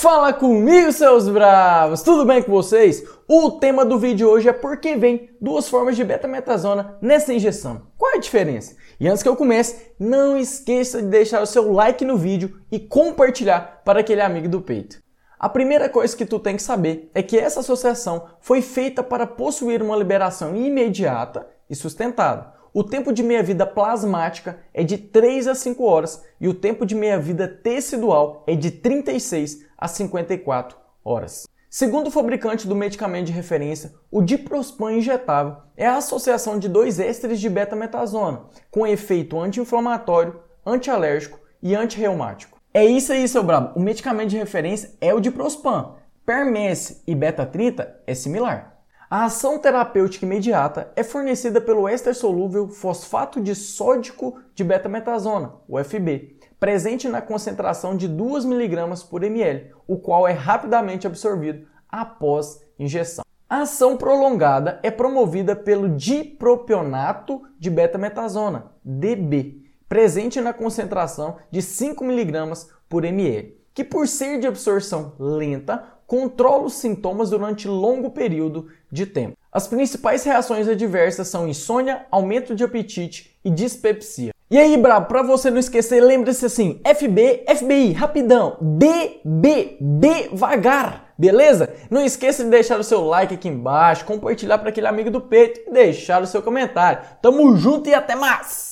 Fala comigo, seus bravos! Tudo bem com vocês? O tema do vídeo hoje é por que vem duas formas de betametasona nessa injeção. Qual é a diferença? E antes que eu comece, não esqueça de deixar o seu like no vídeo e compartilhar para aquele amigo do peito. A primeira coisa que tu tem que saber é que essa associação foi feita para possuir uma liberação imediata e sustentada. O tempo de meia-vida plasmática é de 3 a 5 horas e o tempo de meia-vida tecidual é de 36 a 54 horas. Segundo o fabricante do medicamento de referência, o diprospan injetável é a associação de dois ésteres de betametasona com efeito anti-inflamatório, antialérgico e antirreumático. É isso aí, seu brabo. O medicamento de referência é o diprospan. Permesse e betatrita é similar. A ação terapêutica imediata é fornecida pelo éster solúvel fosfato de sódico de betametasona, UFB, presente na concentração de 2 mg por ml, o qual é rapidamente absorvido após injeção. A ação prolongada é promovida pelo dipropionato de betametasona, DB, presente na concentração de 5 mg por ml, que por ser de absorção lenta, controla os sintomas durante longo período de tempo. As principais reações adversas são insônia, aumento de apetite e dispepsia. E aí, brabo, para você não esquecer, lembre-se assim: FB, FBI, rapidão, DB, devagar, beleza? Não esqueça de deixar o seu like aqui embaixo, compartilhar para aquele amigo do peito e deixar o seu comentário. Tamo junto e até mais!